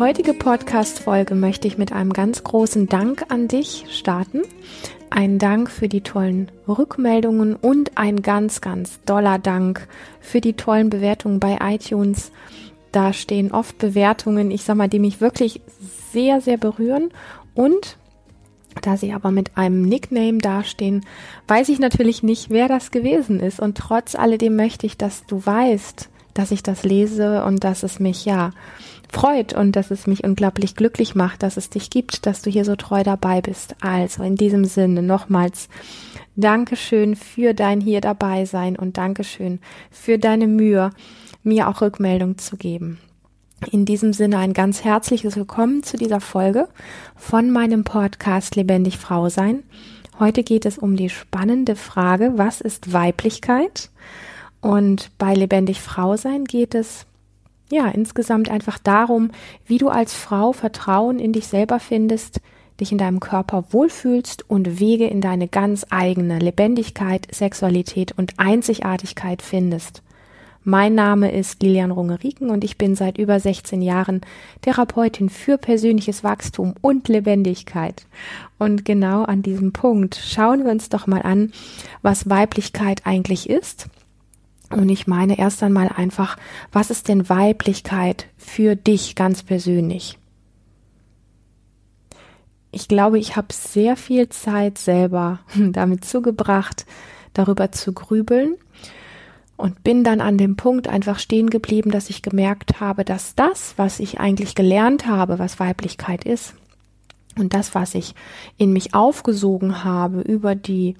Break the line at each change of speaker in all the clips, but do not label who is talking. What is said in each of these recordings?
heutige Podcast-Folge möchte ich mit einem ganz großen Dank an dich starten. Ein Dank für die tollen Rückmeldungen und ein ganz, ganz doller Dank für die tollen Bewertungen bei iTunes. Da stehen oft Bewertungen, ich sag mal, die mich wirklich sehr, sehr berühren und da sie aber mit einem Nickname dastehen, weiß ich natürlich nicht, wer das gewesen ist. Und trotz alledem möchte ich, dass du weißt, dass ich das lese und dass es mich ja freut und dass es mich unglaublich glücklich macht, dass es dich gibt, dass du hier so treu dabei bist. Also in diesem Sinne nochmals Dankeschön für dein hier dabei sein und Dankeschön für deine Mühe, mir auch Rückmeldung zu geben. In diesem Sinne ein ganz herzliches Willkommen zu dieser Folge von meinem Podcast Lebendig Frau sein. Heute geht es um die spannende Frage, was ist Weiblichkeit? Und bei Lebendig Frau sein geht es ja insgesamt einfach darum, wie du als Frau Vertrauen in dich selber findest, dich in deinem Körper wohlfühlst und Wege in deine ganz eigene Lebendigkeit, Sexualität und Einzigartigkeit findest. Mein Name ist Lilian Rungeriken und ich bin seit über 16 Jahren Therapeutin für persönliches Wachstum und Lebendigkeit. Und genau an diesem Punkt schauen wir uns doch mal an, was Weiblichkeit eigentlich ist. Und ich meine erst einmal einfach, was ist denn Weiblichkeit für dich ganz persönlich? Ich glaube, ich habe sehr viel Zeit selber damit zugebracht, darüber zu grübeln und bin dann an dem Punkt einfach stehen geblieben, dass ich gemerkt habe, dass das, was ich eigentlich gelernt habe, was Weiblichkeit ist, und das, was ich in mich aufgesogen habe über die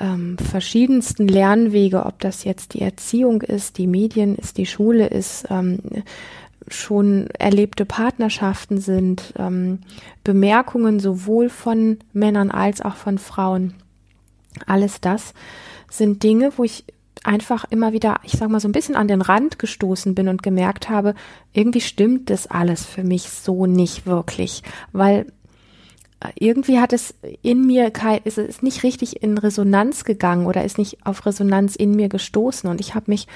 ähm, verschiedensten Lernwege, ob das jetzt die Erziehung ist, die Medien ist, die Schule ist, ähm, schon erlebte Partnerschaften sind, ähm, Bemerkungen sowohl von Männern als auch von Frauen. Alles das sind Dinge, wo ich einfach immer wieder, ich sag mal, so ein bisschen an den Rand gestoßen bin und gemerkt habe, irgendwie stimmt das alles für mich so nicht wirklich, weil irgendwie hat es in mir kein, ist es nicht richtig in Resonanz gegangen oder ist nicht auf Resonanz in mir gestoßen. Und ich habe mich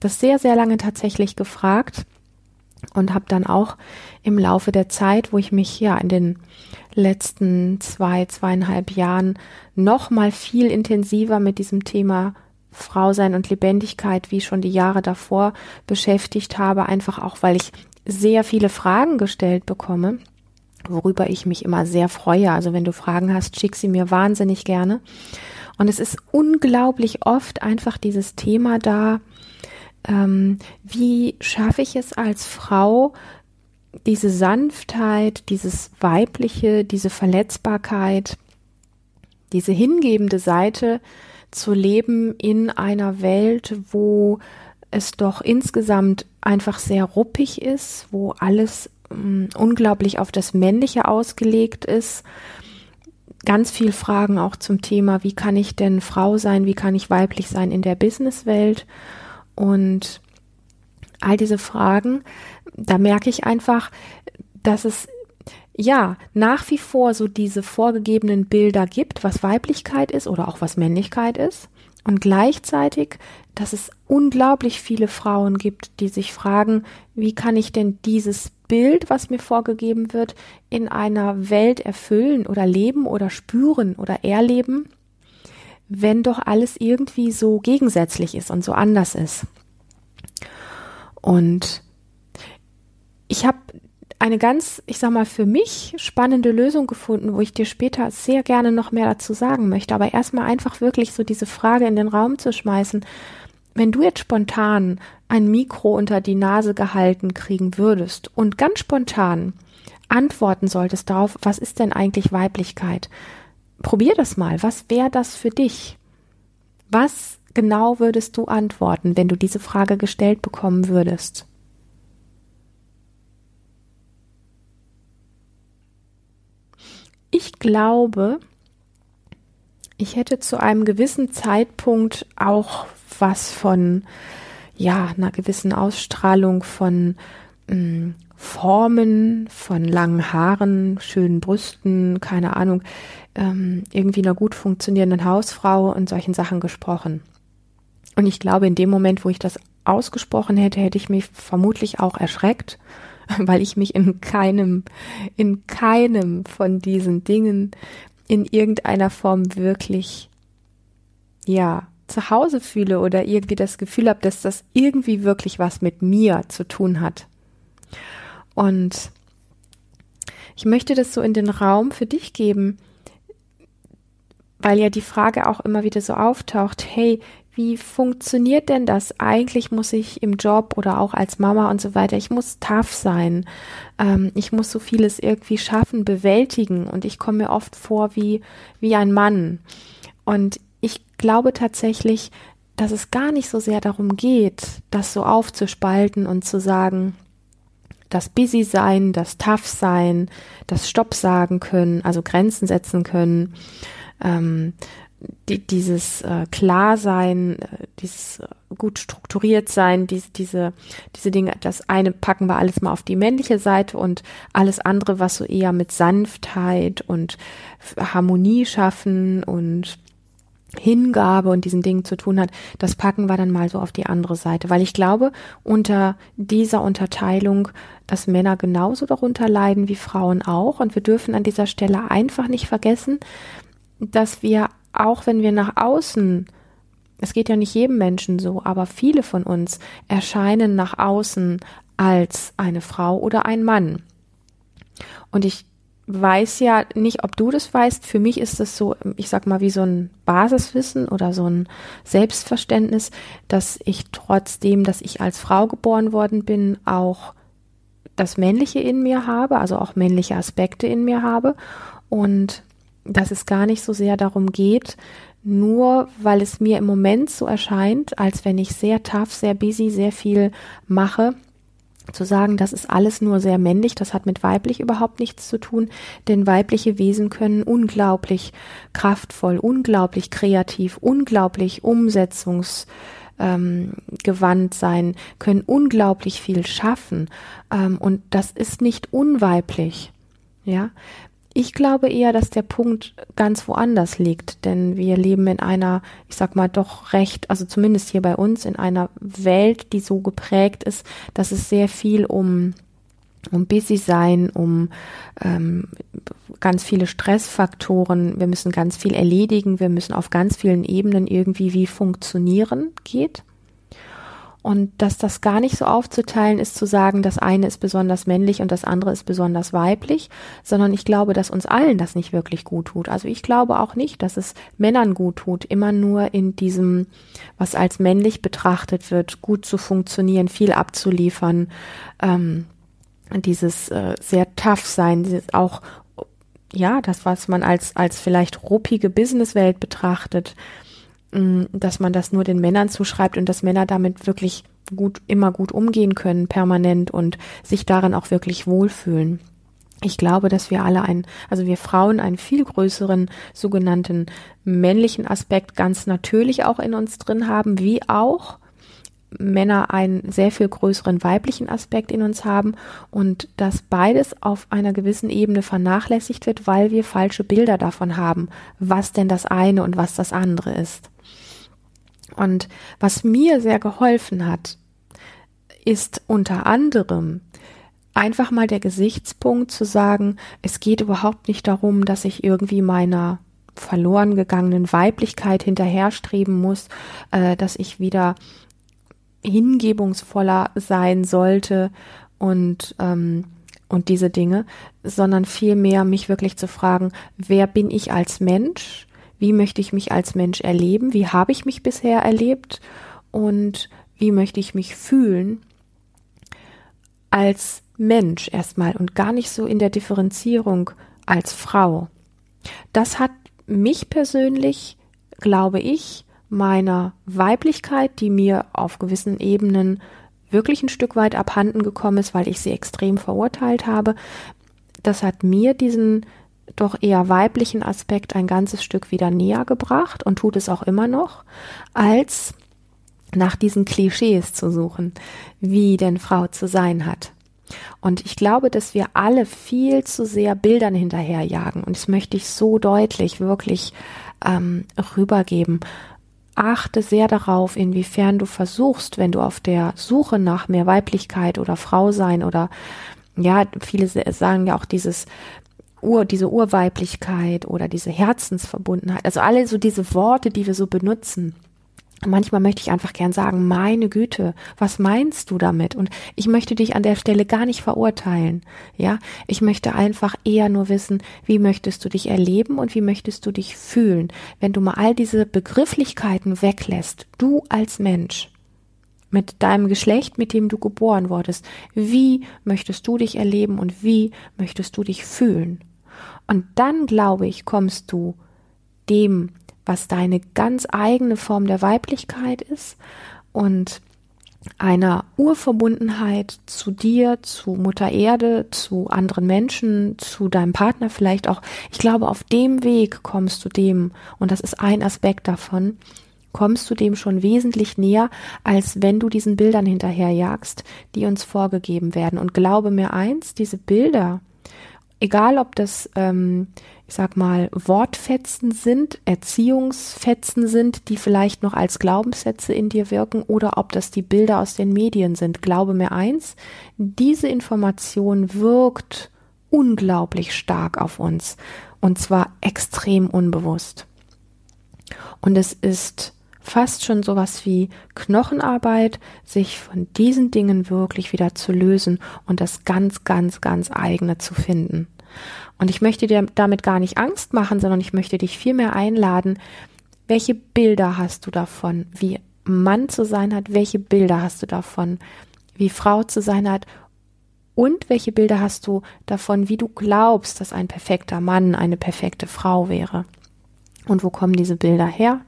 das sehr, sehr lange tatsächlich gefragt und habe dann auch im Laufe der Zeit, wo ich mich ja in den letzten zwei, zweieinhalb Jahren noch mal viel intensiver mit diesem Thema Frau sein und Lebendigkeit wie schon die Jahre davor beschäftigt habe, einfach auch, weil ich sehr viele Fragen gestellt bekomme, worüber ich mich immer sehr freue. Also wenn du Fragen hast, schick sie mir wahnsinnig gerne. Und es ist unglaublich oft einfach dieses Thema da, ähm, wie schaffe ich es als Frau, diese Sanftheit, dieses Weibliche, diese Verletzbarkeit, diese hingebende Seite zu leben in einer Welt, wo es doch insgesamt einfach sehr ruppig ist, wo alles mm, unglaublich auf das Männliche ausgelegt ist. Ganz viel Fragen auch zum Thema, wie kann ich denn Frau sein, wie kann ich weiblich sein in der Businesswelt und all diese Fragen, da merke ich einfach, dass es ja, nach wie vor so diese vorgegebenen Bilder gibt, was Weiblichkeit ist oder auch was Männlichkeit ist. Und gleichzeitig, dass es unglaublich viele Frauen gibt, die sich fragen, wie kann ich denn dieses Bild, was mir vorgegeben wird, in einer Welt erfüllen oder leben oder spüren oder erleben, wenn doch alles irgendwie so gegensätzlich ist und so anders ist. Und ich habe eine ganz, ich sag mal, für mich spannende Lösung gefunden, wo ich dir später sehr gerne noch mehr dazu sagen möchte. Aber erstmal einfach wirklich so diese Frage in den Raum zu schmeißen. Wenn du jetzt spontan ein Mikro unter die Nase gehalten kriegen würdest und ganz spontan antworten solltest darauf, was ist denn eigentlich Weiblichkeit? Probier das mal. Was wäre das für dich? Was genau würdest du antworten, wenn du diese Frage gestellt bekommen würdest? Ich glaube, ich hätte zu einem gewissen Zeitpunkt auch was von, ja, einer gewissen Ausstrahlung von mh, mm, Formen, von langen Haaren, schönen Brüsten, keine Ahnung, ähm, irgendwie einer gut funktionierenden Hausfrau und solchen Sachen gesprochen. Und ich glaube, in dem Moment, wo ich das ausgesprochen hätte, hätte ich mich vermutlich auch erschreckt, weil ich mich in keinem, in keinem von diesen Dingen in irgendeiner Form wirklich, ja, zu Hause fühle oder irgendwie das Gefühl habe, dass das irgendwie wirklich was mit mir zu tun hat. Und ich möchte das so in den Raum für dich geben, weil ja die Frage auch immer wieder so auftaucht, hey, wie funktioniert denn das? Eigentlich muss ich im Job oder auch als Mama und so weiter, ich muss tough sein. Ähm, ich muss so vieles irgendwie schaffen, bewältigen und ich komme mir oft vor wie, wie ein Mann. Und ich glaube tatsächlich, dass es gar nicht so sehr darum geht, das so aufzuspalten und zu sagen, das Busy sein, das Tough sein, das Stopp sagen können, also Grenzen setzen können, ähm, die, dieses äh, Klarsein, äh, dieses äh, gut strukturiert sein, diese, diese, diese Dinge, das eine packen wir alles mal auf die männliche Seite und alles andere, was so eher mit Sanftheit und Harmonie schaffen und Hingabe und diesen Dingen zu tun hat, das packen wir dann mal so auf die andere Seite, weil ich glaube, unter dieser Unterteilung, dass Männer genauso darunter leiden wie Frauen auch und wir dürfen an dieser Stelle einfach nicht vergessen, dass wir auch wenn wir nach außen, es geht ja nicht jedem Menschen so, aber viele von uns erscheinen nach außen als eine Frau oder ein Mann. Und ich weiß ja nicht, ob du das weißt. Für mich ist es so, ich sag mal, wie so ein Basiswissen oder so ein Selbstverständnis, dass ich trotzdem, dass ich als Frau geboren worden bin, auch das Männliche in mir habe, also auch männliche Aspekte in mir habe. Und dass es gar nicht so sehr darum geht, nur weil es mir im Moment so erscheint, als wenn ich sehr tough, sehr busy, sehr viel mache, zu sagen, das ist alles nur sehr männlich, das hat mit weiblich überhaupt nichts zu tun, denn weibliche Wesen können unglaublich kraftvoll, unglaublich kreativ, unglaublich umsetzungsgewandt ähm, sein, können unglaublich viel schaffen ähm, und das ist nicht unweiblich. Ja, ich glaube eher, dass der Punkt ganz woanders liegt, denn wir leben in einer, ich sag mal, doch recht, also zumindest hier bei uns, in einer Welt, die so geprägt ist, dass es sehr viel um um busy sein, um ähm, ganz viele Stressfaktoren, wir müssen ganz viel erledigen, wir müssen auf ganz vielen Ebenen irgendwie wie funktionieren geht. Und dass das gar nicht so aufzuteilen ist, zu sagen, das eine ist besonders männlich und das andere ist besonders weiblich, sondern ich glaube, dass uns allen das nicht wirklich gut tut. Also ich glaube auch nicht, dass es Männern gut tut, immer nur in diesem, was als männlich betrachtet wird, gut zu funktionieren, viel abzuliefern, ähm, dieses äh, sehr tough sein, dieses auch ja, das, was man als, als vielleicht ruppige Businesswelt betrachtet, dass man das nur den Männern zuschreibt und dass Männer damit wirklich gut, immer gut umgehen können, permanent und sich darin auch wirklich wohlfühlen. Ich glaube, dass wir alle ein, also wir Frauen einen viel größeren sogenannten männlichen Aspekt ganz natürlich auch in uns drin haben, wie auch Männer einen sehr viel größeren weiblichen Aspekt in uns haben und dass beides auf einer gewissen Ebene vernachlässigt wird, weil wir falsche Bilder davon haben, was denn das eine und was das andere ist. Und was mir sehr geholfen hat, ist unter anderem einfach mal der Gesichtspunkt zu sagen, es geht überhaupt nicht darum, dass ich irgendwie meiner verloren gegangenen Weiblichkeit hinterherstreben muss, äh, dass ich wieder hingebungsvoller sein sollte und ähm, und diese Dinge, sondern vielmehr mich wirklich zu fragen, wer bin ich als Mensch? Wie möchte ich mich als Mensch erleben, wie habe ich mich bisher erlebt und wie möchte ich mich fühlen als Mensch erstmal und gar nicht so in der Differenzierung als Frau. Das hat mich persönlich, glaube ich, meiner Weiblichkeit, die mir auf gewissen Ebenen wirklich ein Stück weit abhanden gekommen ist, weil ich sie extrem verurteilt habe, das hat mir diesen doch eher weiblichen Aspekt ein ganzes Stück wieder näher gebracht und tut es auch immer noch, als nach diesen Klischees zu suchen, wie denn Frau zu sein hat. Und ich glaube, dass wir alle viel zu sehr Bildern hinterherjagen. Und das möchte ich so deutlich wirklich ähm, rübergeben. Achte sehr darauf, inwiefern du versuchst, wenn du auf der Suche nach mehr Weiblichkeit oder Frau sein oder ja, viele sagen ja auch dieses Ur, diese Urweiblichkeit oder diese Herzensverbundenheit, also alle so diese Worte, die wir so benutzen. Manchmal möchte ich einfach gern sagen, meine Güte, was meinst du damit? Und ich möchte dich an der Stelle gar nicht verurteilen. Ja, ich möchte einfach eher nur wissen, wie möchtest du dich erleben und wie möchtest du dich fühlen? Wenn du mal all diese Begrifflichkeiten weglässt, du als Mensch, mit deinem Geschlecht, mit dem du geboren wurdest, wie möchtest du dich erleben und wie möchtest du dich fühlen? Und dann, glaube ich, kommst du dem, was deine ganz eigene Form der Weiblichkeit ist und einer Urverbundenheit zu dir, zu Mutter Erde, zu anderen Menschen, zu deinem Partner vielleicht auch. Ich glaube, auf dem Weg kommst du dem, und das ist ein Aspekt davon, kommst du dem schon wesentlich näher, als wenn du diesen Bildern hinterherjagst, die uns vorgegeben werden. Und glaube mir eins, diese Bilder, egal ob das, ähm, ich sag mal, Wortfetzen sind, Erziehungsfetzen sind, die vielleicht noch als Glaubenssätze in dir wirken, oder ob das die Bilder aus den Medien sind. Glaube mir eins, diese Information wirkt unglaublich stark auf uns. Und zwar extrem unbewusst. Und es ist fast schon sowas wie Knochenarbeit, sich von diesen Dingen wirklich wieder zu lösen und das ganz, ganz, ganz eigene zu finden. Und ich möchte dir damit gar nicht Angst machen, sondern ich möchte dich vielmehr einladen, welche Bilder hast du davon, wie Mann zu sein hat, welche Bilder hast du davon, wie Frau zu sein hat und welche Bilder hast du davon, wie du glaubst, dass ein perfekter Mann eine perfekte Frau wäre. Und wo kommen diese Bilder her?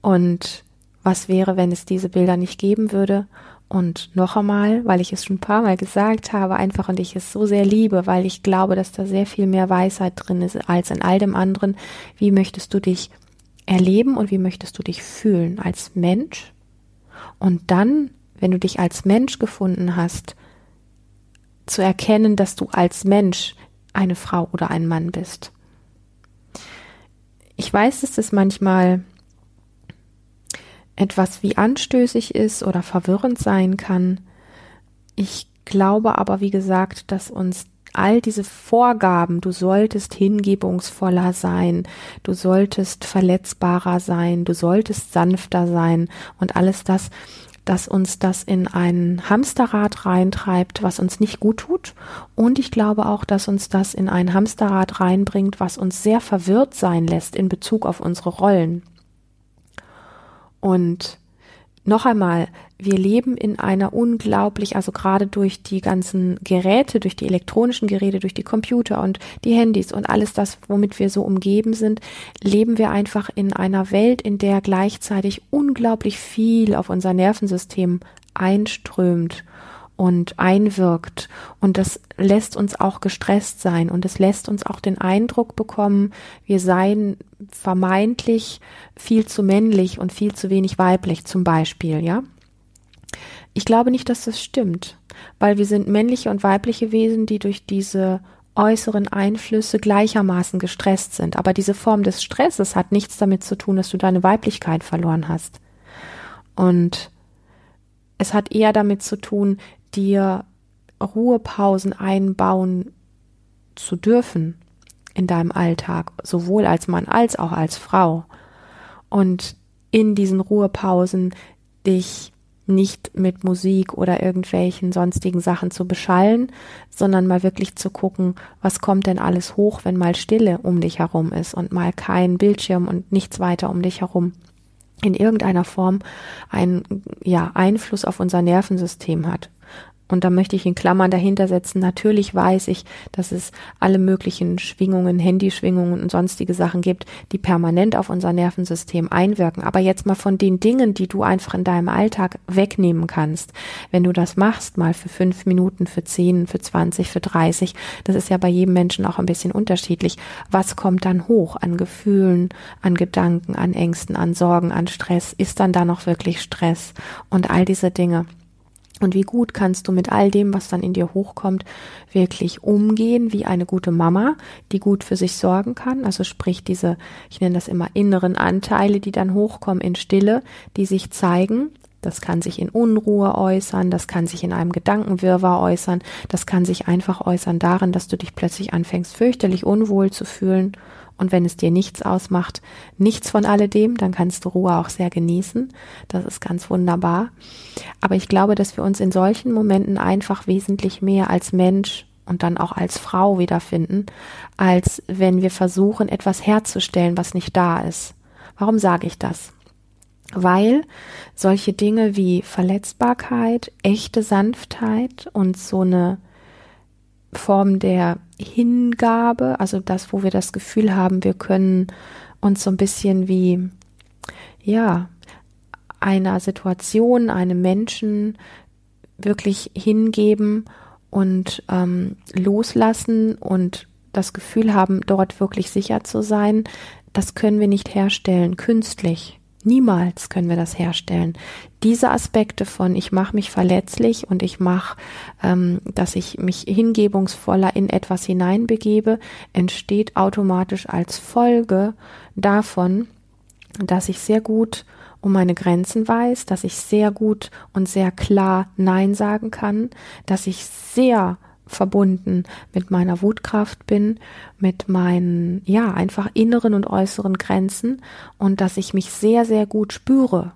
Und was wäre, wenn es diese Bilder nicht geben würde? Und noch einmal, weil ich es schon ein paar Mal gesagt habe, einfach und ich es so sehr liebe, weil ich glaube, dass da sehr viel mehr Weisheit drin ist als in all dem anderen. Wie möchtest du dich erleben und wie möchtest du dich fühlen als Mensch? Und dann, wenn du dich als Mensch gefunden hast, zu erkennen, dass du als Mensch eine Frau oder ein Mann bist. Ich weiß, dass es manchmal etwas wie anstößig ist oder verwirrend sein kann. Ich glaube aber, wie gesagt, dass uns all diese Vorgaben, du solltest hingebungsvoller sein, du solltest verletzbarer sein, du solltest sanfter sein und alles das, dass uns das in ein Hamsterrad reintreibt, was uns nicht gut tut. Und ich glaube auch, dass uns das in ein Hamsterrad reinbringt, was uns sehr verwirrt sein lässt in Bezug auf unsere Rollen. Und noch einmal, wir leben in einer unglaublich, also gerade durch die ganzen Geräte, durch die elektronischen Geräte, durch die Computer und die Handys und alles das, womit wir so umgeben sind, leben wir einfach in einer Welt, in der gleichzeitig unglaublich viel auf unser Nervensystem einströmt und einwirkt. Und das lässt uns auch gestresst sein und es lässt uns auch den Eindruck bekommen, wir seien vermeintlich viel zu männlich und viel zu wenig weiblich zum Beispiel, ja. Ich glaube nicht, dass das stimmt, weil wir sind männliche und weibliche Wesen, die durch diese äußeren Einflüsse gleichermaßen gestresst sind. Aber diese Form des Stresses hat nichts damit zu tun, dass du deine Weiblichkeit verloren hast. Und es hat eher damit zu tun, dir Ruhepausen einbauen zu dürfen in deinem Alltag, sowohl als Mann als auch als Frau. Und in diesen Ruhepausen dich nicht mit Musik oder irgendwelchen sonstigen Sachen zu beschallen, sondern mal wirklich zu gucken, was kommt denn alles hoch, wenn mal Stille um dich herum ist und mal kein Bildschirm und nichts weiter um dich herum in irgendeiner Form einen ja, Einfluss auf unser Nervensystem hat und da möchte ich in Klammern dahinter setzen, natürlich weiß ich, dass es alle möglichen Schwingungen, Handyschwingungen und sonstige Sachen gibt, die permanent auf unser Nervensystem einwirken. Aber jetzt mal von den Dingen, die du einfach in deinem Alltag wegnehmen kannst, wenn du das machst, mal für fünf Minuten, für zehn, für zwanzig, für dreißig, das ist ja bei jedem Menschen auch ein bisschen unterschiedlich. Was kommt dann hoch an Gefühlen, an Gedanken, an Ängsten, an Sorgen, an Stress? Ist dann da noch wirklich Stress? Und all diese Dinge. Und wie gut kannst du mit all dem, was dann in dir hochkommt, wirklich umgehen, wie eine gute Mama, die gut für sich sorgen kann. Also sprich diese, ich nenne das immer inneren Anteile, die dann hochkommen in Stille, die sich zeigen, Das kann sich in Unruhe äußern, das kann sich in einem Gedankenwirrwarr äußern, das kann sich einfach äußern darin, dass du dich plötzlich anfängst, fürchterlich unwohl zu fühlen. Und wenn es dir nichts ausmacht, nichts von alledem, dann kannst du Ruhe auch sehr genießen. Das ist ganz wunderbar. Aber ich glaube, dass wir uns in solchen Momenten einfach wesentlich mehr als Mensch und dann auch als Frau wiederfinden, als wenn wir versuchen, etwas herzustellen, was nicht da ist. Warum sage ich das? weil solche Dinge wie Verletzbarkeit, echte Sanftheit und so eine Form der Hingabe, also das, wo wir das Gefühl haben, wir können uns so ein bisschen wie, ja, einer Situation, einem Menschen wirklich hingeben und ähm, loslassen und das Gefühl haben, dort wirklich sicher zu sein, das können wir nicht herstellen, künstlich. Niemals können wir das herstellen. Diese Aspekte von ich mache mich verletzlich und ich mache, ähm, dass ich mich hingebungsvoller in etwas hineinbegebe, entsteht automatisch als Folge davon, dass ich sehr gut um meine Grenzen weiß, dass ich sehr gut und sehr klar Nein sagen kann, dass ich sehr verbunden mit meiner Wutkraft bin, mit meinen, ja, einfach inneren und äußeren Grenzen und dass ich mich sehr, sehr gut spüre.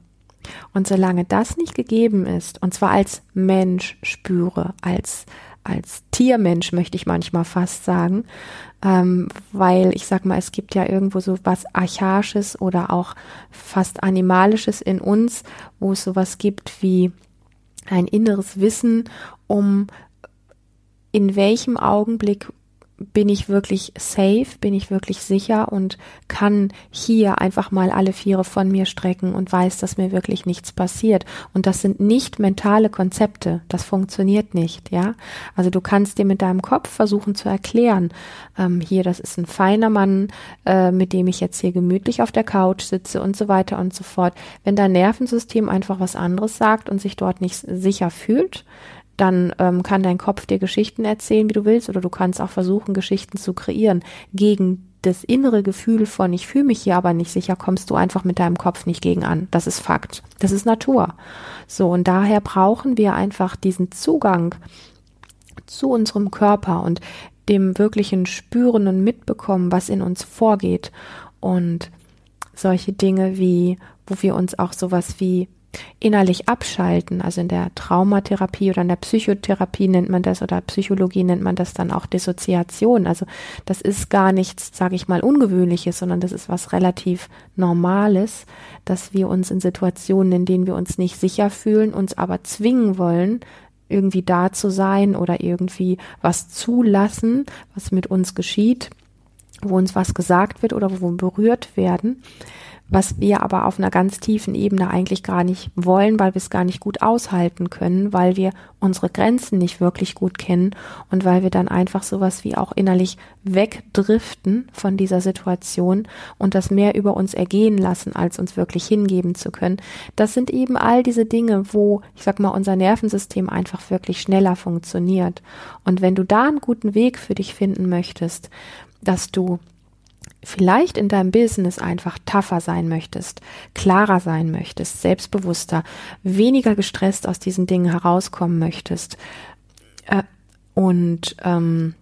Und solange das nicht gegeben ist, und zwar als Mensch spüre, als, als Tiermensch möchte ich manchmal fast sagen, ähm, weil ich sag mal, es gibt ja irgendwo so was Archaisches oder auch fast Animalisches in uns, wo es sowas gibt wie ein inneres Wissen um in welchem Augenblick bin ich wirklich safe, bin ich wirklich sicher und kann hier einfach mal alle Viere von mir strecken und weiß, dass mir wirklich nichts passiert. Und das sind nicht mentale Konzepte. Das funktioniert nicht, ja. Also du kannst dir mit deinem Kopf versuchen zu erklären, ähm, hier, das ist ein feiner Mann, äh, mit dem ich jetzt hier gemütlich auf der Couch sitze und so weiter und so fort. Wenn dein Nervensystem einfach was anderes sagt und sich dort nicht sicher fühlt, dann ähm, kann dein Kopf dir Geschichten erzählen, wie du willst, oder du kannst auch versuchen, Geschichten zu kreieren. Gegen das innere Gefühl von, ich fühle mich hier aber nicht sicher, kommst du einfach mit deinem Kopf nicht gegen an. Das ist Fakt. Das ist Natur. So, und daher brauchen wir einfach diesen Zugang zu unserem Körper und dem wirklichen Spüren und Mitbekommen, was in uns vorgeht. Und solche Dinge wie, wo wir uns auch sowas wie innerlich abschalten. Also in der Traumatherapie oder in der Psychotherapie nennt man das oder Psychologie nennt man das dann auch Dissoziation. Also das ist gar nichts, sage ich mal, Ungewöhnliches, sondern das ist was relativ Normales, dass wir uns in Situationen, in denen wir uns nicht sicher fühlen, uns aber zwingen wollen, irgendwie da zu sein oder irgendwie was zulassen, was mit uns geschieht, wo uns was gesagt wird oder wo wir berührt werden was wir aber auf einer ganz tiefen Ebene eigentlich gar nicht wollen, weil wir es gar nicht gut aushalten können, weil wir unsere Grenzen nicht wirklich gut kennen und weil wir dann einfach sowas wie auch innerlich wegdriften von dieser Situation und das mehr über uns ergehen lassen, als uns wirklich hingeben zu können. Das sind eben all diese Dinge, wo, ich sag mal, unser Nervensystem einfach wirklich schneller funktioniert. Und wenn du da einen guten Weg für dich finden möchtest, dass du vielleicht in deinem Business einfach tougher sein möchtest, klarer sein möchtest, selbstbewusster, weniger gestresst aus diesen Dingen herauskommen möchtest äh, und ähm,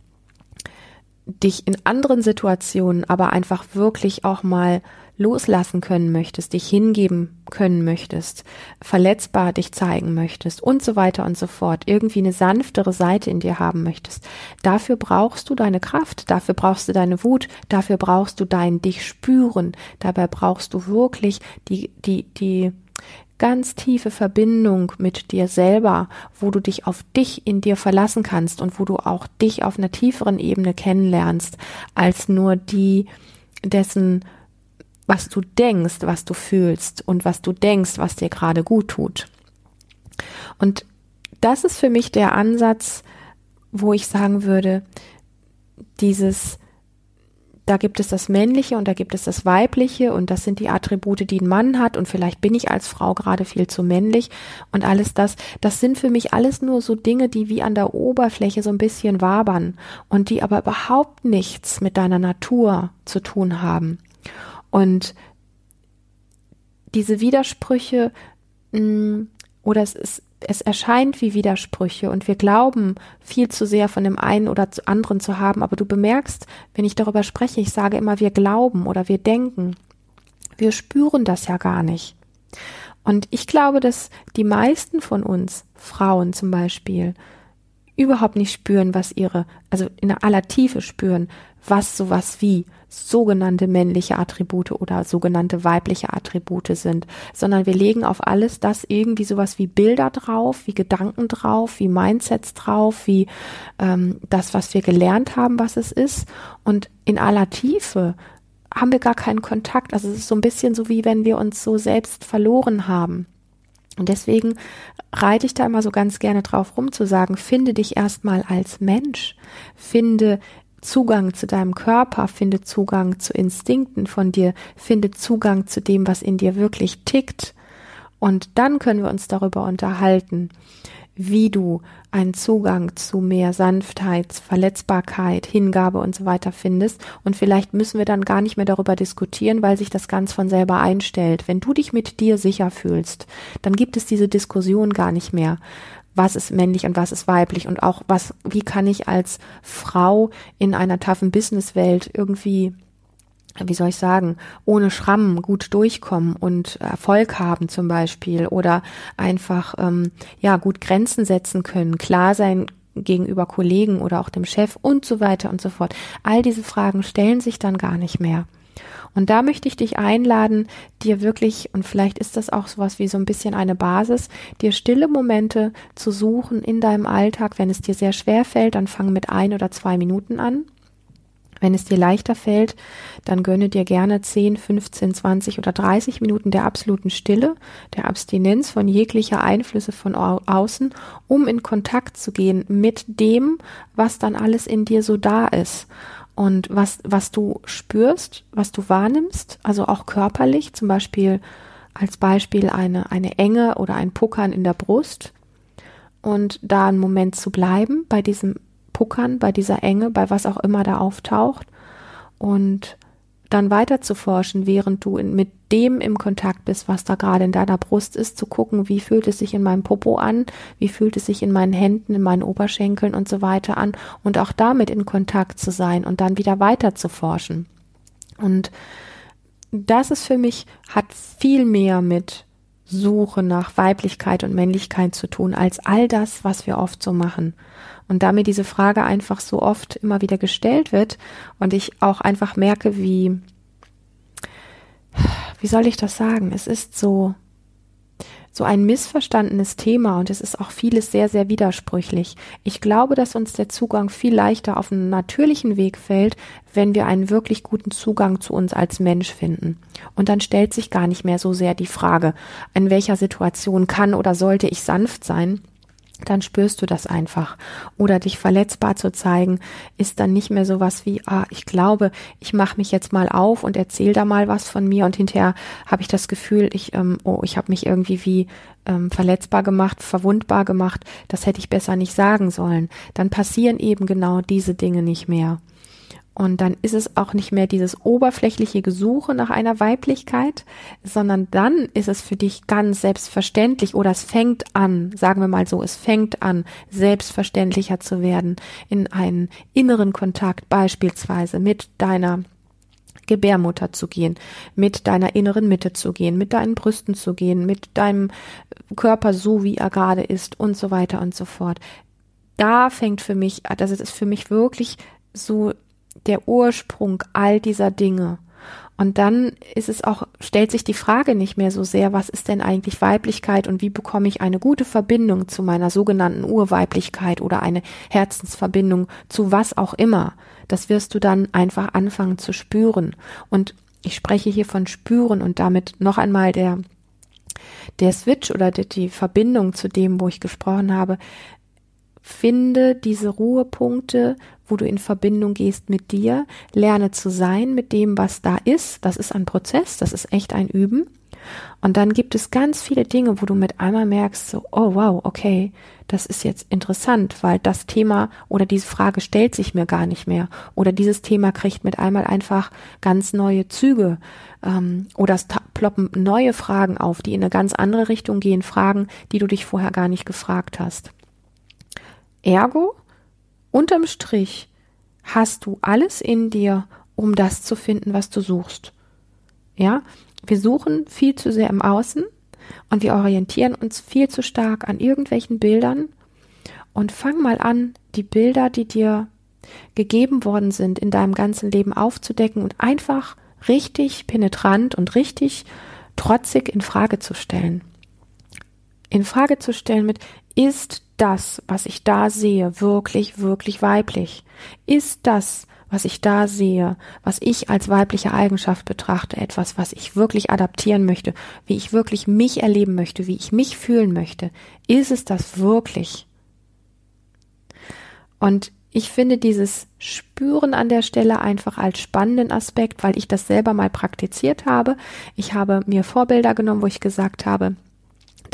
dich in anderen Situationen aber einfach wirklich auch mal loslassen können möchtest, dich hingeben können möchtest, verletzbar dich zeigen möchtest und so weiter und so fort, irgendwie eine sanftere Seite in dir haben möchtest, dafür brauchst du deine Kraft, dafür brauchst du deine Wut, dafür brauchst du dein dich spüren, dabei brauchst du wirklich die, die, die, ganz tiefe Verbindung mit dir selber, wo du dich auf dich in dir verlassen kannst und wo du auch dich auf einer tieferen Ebene kennenlernst, als nur die dessen was du denkst, was du fühlst und was du denkst, was dir gerade gut tut. Und das ist für mich der Ansatz, wo ich sagen würde, dieses, da gibt es das Männliche und da gibt es das Weibliche und das sind die Attribute, die ein Mann hat und vielleicht bin ich als Frau gerade viel zu männlich und alles das, das sind für mich alles nur so Dinge, die wie an der Oberfläche so ein bisschen wabern und die aber überhaupt nichts mit deiner Natur zu tun haben. Und diese Widersprüche mm, oder es ist, es erscheint wie Widersprüche und wir glauben viel zu sehr von dem einen oder anderen zu haben, aber du bemerkst, wenn ich darüber spreche, ich sage immer, wir glauben oder wir denken. Wir spüren das ja gar nicht. Und ich glaube, dass die meisten von uns, Frauen zum Beispiel, überhaupt nicht spüren, was ihre, also in aller Tiefe spüren, was sowas wie sogenannte männliche Attribute oder sogenannte weibliche Attribute sind, sondern wir legen auf alles das irgendwie sowas wie Bilder drauf, wie Gedanken drauf, wie Mindsets drauf, wie ähm, das, was wir gelernt haben, was es ist. Und in aller Tiefe haben wir gar keinen Kontakt. Also es ist so ein bisschen so, wie wenn wir uns so selbst verloren haben. Und deswegen reite ich da immer so ganz gerne drauf rum zu sagen, finde dich erstmal als Mensch, finde Zugang zu deinem Körper, finde Zugang zu Instinkten von dir, finde Zugang zu dem, was in dir wirklich tickt. Und dann können wir uns darüber unterhalten, wie du einen Zugang zu mehr Sanftheit, Verletzbarkeit, Hingabe und so weiter findest. Und vielleicht müssen wir dann gar nicht mehr darüber diskutieren, weil sich das ganz von selber einstellt. Wenn du dich mit dir sicher fühlst, dann gibt es diese Diskussion gar nicht mehr was ist männlich und was ist weiblich und auch was, wie kann ich als Frau in einer toughen Businesswelt irgendwie wie soll ich sagen, ohne Schrammen gut durchkommen und Erfolg haben zum Beispiel oder einfach ähm, ja gut Grenzen setzen können, klar sein gegenüber Kollegen oder auch dem Chef und so weiter und so fort. All diese Fragen stellen sich dann gar nicht mehr. Und da möchte ich dich einladen, dir wirklich, und vielleicht ist das auch sowas wie so ein bisschen eine Basis, dir stille Momente zu suchen in deinem Alltag. Wenn es dir sehr schwer fällt, dann fang mit ein oder zwei Minuten an. Wenn es dir leichter fällt, dann gönne dir gerne 10, 15, 20 oder 30 Minuten der absoluten Stille, der Abstinenz von jeglicher Einflüsse von außen, um in Kontakt zu gehen mit dem, was dann alles in dir so da ist und was, was du spürst, was du wahrnimmst, also auch körperlich, zum Beispiel als Beispiel eine, eine Enge oder ein Puckern in der Brust und da einen Moment zu bleiben bei diesem Puckern, bei dieser Enge, bei was auch immer da auftaucht. Und dann weiter zu forschen, während du in, mit dem im Kontakt bist, was da gerade in deiner Brust ist, zu gucken, wie fühlt es sich in meinem Popo an, wie fühlt es sich in meinen Händen, in meinen Oberschenkeln und so weiter an und auch damit in Kontakt zu sein und dann wieder weiter zu forschen. Und das ist für mich, hat viel mehr mit Suche nach Weiblichkeit und Männlichkeit zu tun, als all das, was wir oft so machen. Und da mir diese Frage einfach so oft immer wieder gestellt wird und ich auch einfach merke, wie, wie soll ich das sagen? Es ist so, so ein missverstandenes Thema und es ist auch vieles sehr, sehr widersprüchlich. Ich glaube, dass uns der Zugang viel leichter auf einen natürlichen Weg fällt, wenn wir einen wirklich guten Zugang zu uns als Mensch finden. Und dann stellt sich gar nicht mehr so sehr die Frage, in welcher Situation kann oder sollte ich sanft sein, dann spürst du das einfach. Oder dich verletzbar zu zeigen, ist dann nicht mehr so was wie, ah, ich glaube, ich mache mich jetzt mal auf und erzähle da mal was von mir und hinterher habe ich das Gefühl, ich, ähm, oh, ich habe mich irgendwie wie ähm, verletzbar gemacht, verwundbar gemacht, das hätte ich besser nicht sagen sollen. Dann passieren eben genau diese Dinge nicht mehr. Und dann ist es auch nicht mehr dieses oberflächliche Gesuche nach einer Weiblichkeit, sondern dann ist es für dich ganz selbstverständlich oder es fängt an, sagen wir mal so, es fängt an, selbstverständlicher zu werden, in einen inneren Kontakt beispielsweise mit deiner Gebärmutter zu gehen, mit deiner inneren Mitte zu gehen, mit deinen Brüsten zu gehen, mit deinem Körper so, wie er gerade ist und so weiter und so fort. Da fängt für mich, das ist für mich wirklich so der Ursprung all dieser Dinge. Und dann ist es auch, stellt sich die Frage nicht mehr so sehr, was ist denn eigentlich Weiblichkeit und wie bekomme ich eine gute Verbindung zu meiner sogenannten Urweiblichkeit oder eine Herzensverbindung zu was auch immer. Das wirst du dann einfach anfangen zu spüren. Und ich spreche hier von spüren und damit noch einmal der, der Switch oder die, die Verbindung zu dem, wo ich gesprochen habe. Finde diese Ruhepunkte, wo du in Verbindung gehst mit dir, lerne zu sein mit dem, was da ist. Das ist ein Prozess, das ist echt ein Üben. Und dann gibt es ganz viele Dinge, wo du mit einmal merkst, so, oh wow, okay, das ist jetzt interessant, weil das Thema oder diese Frage stellt sich mir gar nicht mehr. Oder dieses Thema kriegt mit einmal einfach ganz neue Züge. Ähm, oder es ploppen neue Fragen auf, die in eine ganz andere Richtung gehen, Fragen, die du dich vorher gar nicht gefragt hast. Ergo, unterm Strich, hast du alles in dir, um das zu finden, was du suchst. Ja, wir suchen viel zu sehr im Außen und wir orientieren uns viel zu stark an irgendwelchen Bildern und fang mal an, die Bilder, die dir gegeben worden sind, in deinem ganzen Leben aufzudecken und einfach richtig penetrant und richtig trotzig in Frage zu stellen. In Frage zu stellen mit, ist das, was ich da sehe, wirklich, wirklich weiblich? Ist das, was ich da sehe, was ich als weibliche Eigenschaft betrachte, etwas, was ich wirklich adaptieren möchte, wie ich wirklich mich erleben möchte, wie ich mich fühlen möchte, ist es das wirklich? Und ich finde dieses Spüren an der Stelle einfach als spannenden Aspekt, weil ich das selber mal praktiziert habe. Ich habe mir Vorbilder genommen, wo ich gesagt habe,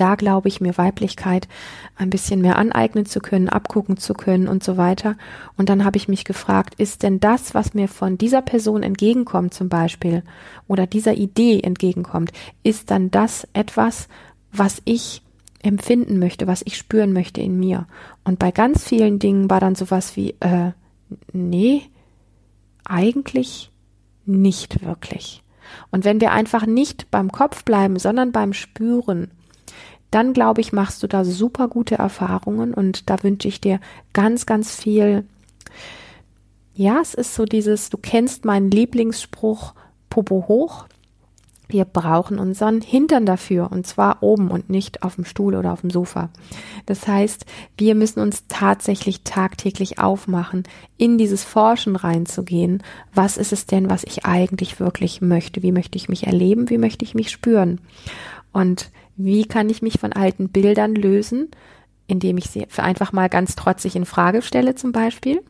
da glaube ich mir Weiblichkeit ein bisschen mehr aneignen zu können, abgucken zu können und so weiter. Und dann habe ich mich gefragt, ist denn das, was mir von dieser Person entgegenkommt zum Beispiel oder dieser Idee entgegenkommt, ist dann das etwas, was ich empfinden möchte, was ich spüren möchte in mir. Und bei ganz vielen Dingen war dann sowas wie, äh, nee, eigentlich nicht wirklich. Und wenn wir einfach nicht beim Kopf bleiben, sondern beim Spüren, dann glaube ich, machst du da super gute Erfahrungen und da wünsche ich dir ganz, ganz viel. Ja, es ist so dieses, du kennst meinen Lieblingsspruch, Popo hoch. Wir brauchen unseren Hintern dafür und zwar oben und nicht auf dem Stuhl oder auf dem Sofa. Das heißt, wir müssen uns tatsächlich tagtäglich aufmachen, in dieses Forschen reinzugehen. Was ist es denn, was ich eigentlich wirklich möchte? Wie möchte ich mich erleben? Wie möchte ich mich spüren? Und wie kann ich mich von alten Bildern lösen, indem ich sie einfach mal ganz trotzig in Frage stelle zum Beispiel?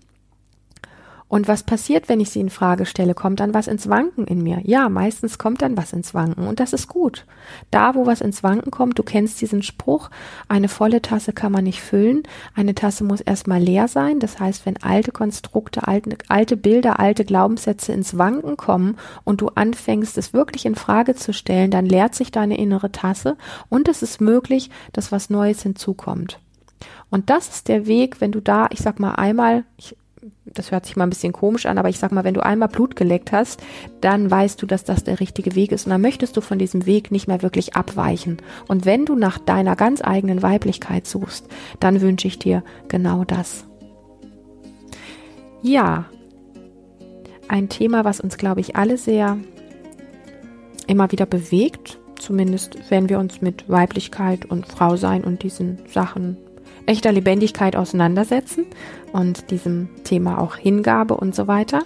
Und was passiert, wenn ich sie in Frage stelle? Kommt dann was ins Wanken in mir? Ja, meistens kommt dann was ins Wanken und das ist gut. Da, wo was ins Wanken kommt, du kennst diesen Spruch, eine volle Tasse kann man nicht füllen, eine Tasse muss erstmal leer sein. Das heißt, wenn alte Konstrukte, alte, alte Bilder, alte Glaubenssätze ins Wanken kommen und du anfängst, es wirklich in Frage zu stellen, dann leert sich deine innere Tasse und es ist möglich, dass was Neues hinzukommt. Und das ist der Weg, wenn du da, ich sag mal einmal, ich das hört sich mal ein bisschen komisch an, aber ich sag mal, wenn du einmal Blut geleckt hast, dann weißt du, dass das der richtige Weg ist und dann möchtest du von diesem Weg nicht mehr wirklich abweichen. Und wenn du nach deiner ganz eigenen Weiblichkeit suchst, dann wünsche ich dir genau das. Ja, ein Thema, was uns, glaube ich, alle sehr immer wieder bewegt, zumindest wenn wir uns mit Weiblichkeit und Frausein und diesen Sachen echter Lebendigkeit auseinandersetzen und diesem Thema auch Hingabe und so weiter.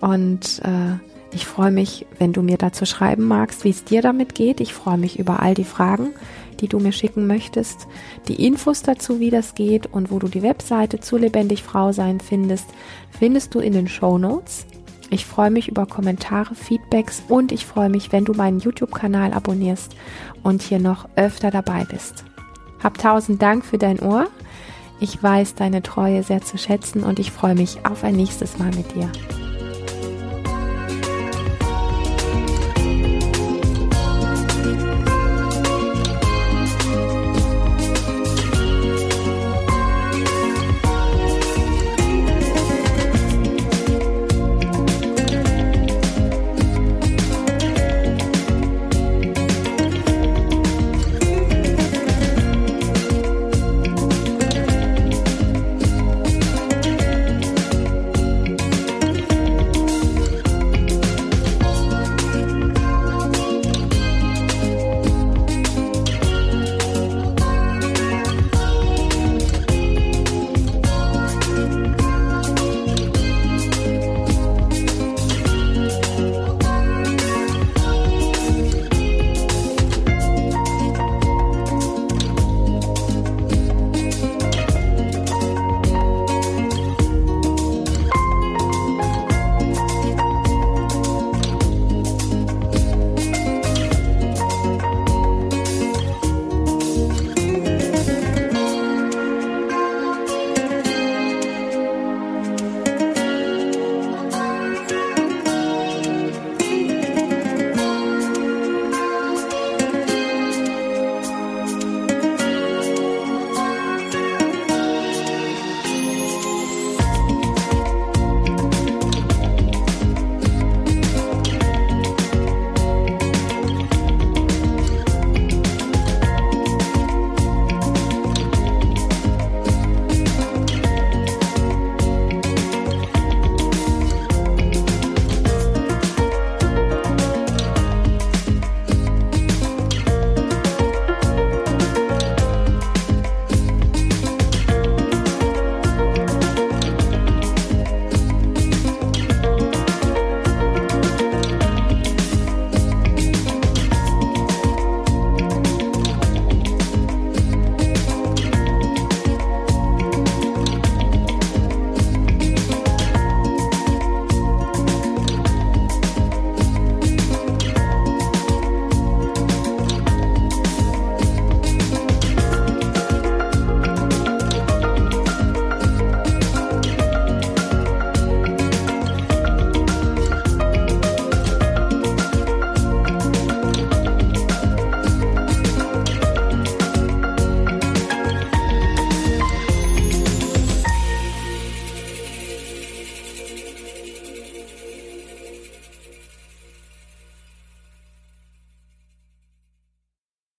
Und äh, ich freue mich, wenn du mir dazu schreiben magst, wie es dir damit geht. Ich freue mich über all die Fragen, die du mir schicken möchtest. Die Infos dazu, wie das geht und wo du die Webseite zu Lebendig Frau sein findest, findest du in den Show Notes. Ich freue mich über Kommentare, Feedbacks und ich freue mich, wenn du meinen YouTube-Kanal abonnierst und hier noch öfter dabei bist. Hab tausend Dank für dein Ohr. Ich weiß deine Treue sehr zu schätzen und ich freue mich auf ein nächstes Mal mit dir.